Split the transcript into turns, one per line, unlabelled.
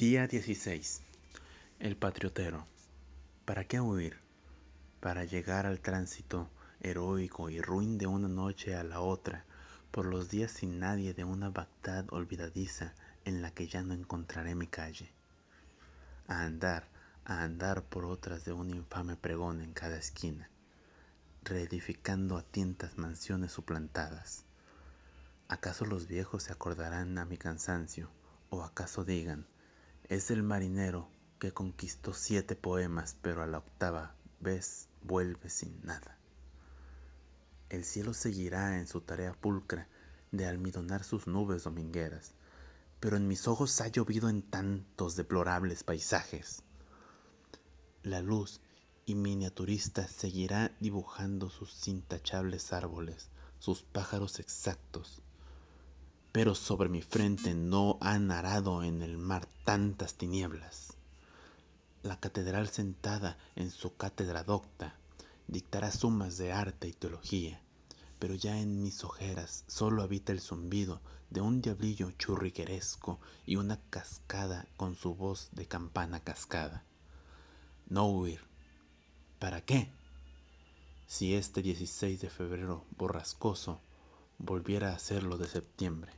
Día 16. El patriotero. ¿Para qué huir? Para llegar al tránsito heroico y ruin de una noche a la otra, por los días sin nadie de una Bagdad olvidadiza en la que ya no encontraré mi calle. A andar, a andar por otras de un infame pregón en cada esquina, reedificando a tientas mansiones suplantadas. ¿Acaso los viejos se acordarán a mi cansancio? ¿O acaso digan, es el marinero que conquistó siete poemas, pero a la octava vez vuelve sin nada. El cielo seguirá en su tarea pulcra de almidonar sus nubes domingueras, pero en mis ojos ha llovido en tantos deplorables paisajes. La luz y miniaturista seguirá dibujando sus intachables árboles, sus pájaros exactos, pero sobre mi frente no han arado en el mar tantas tinieblas. La catedral sentada en su cátedra docta dictará sumas de arte y teología, pero ya en mis ojeras solo habita el zumbido de un diablillo churrigueresco y una cascada con su voz de campana cascada. No huir. ¿Para qué? Si este 16 de febrero borrascoso volviera a ser lo de septiembre.